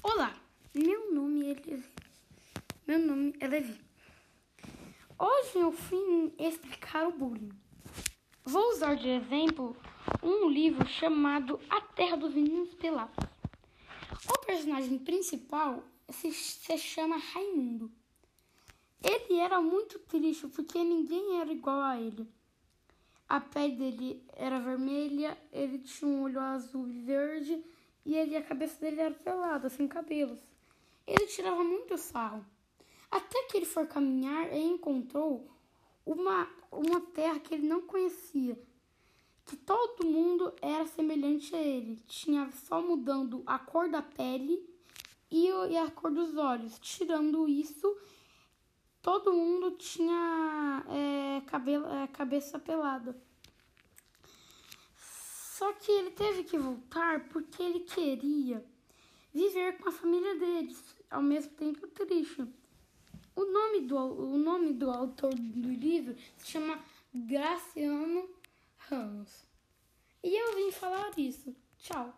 Olá, meu nome é Levi. Meu nome é Levi. Hoje eu fui explicar o bullying. Vou usar de exemplo um livro chamado A Terra dos Meninos Pelados. O personagem principal se, se chama Raimundo. Ele era muito triste porque ninguém era igual a ele. A pele dele era vermelha, ele tinha um olho azul e verde e ele, a cabeça dele era pelada, sem cabelos. Ele tirava muito sarro. Até que ele foi caminhar e encontrou uma, uma terra que ele não conhecia, que todo mundo era semelhante a ele. Tinha só mudando a cor da pele e, a cor dos olhos. Tirando isso, todo mundo tinha é, cabelo, é, cabeça pelada. Só que ele teve que voltar porque ele queria viver com a família deles, ao mesmo tempo triste. O nome do, o nome do autor do livro se chama Graciano Ramos. E eu vim falar isso. Tchau.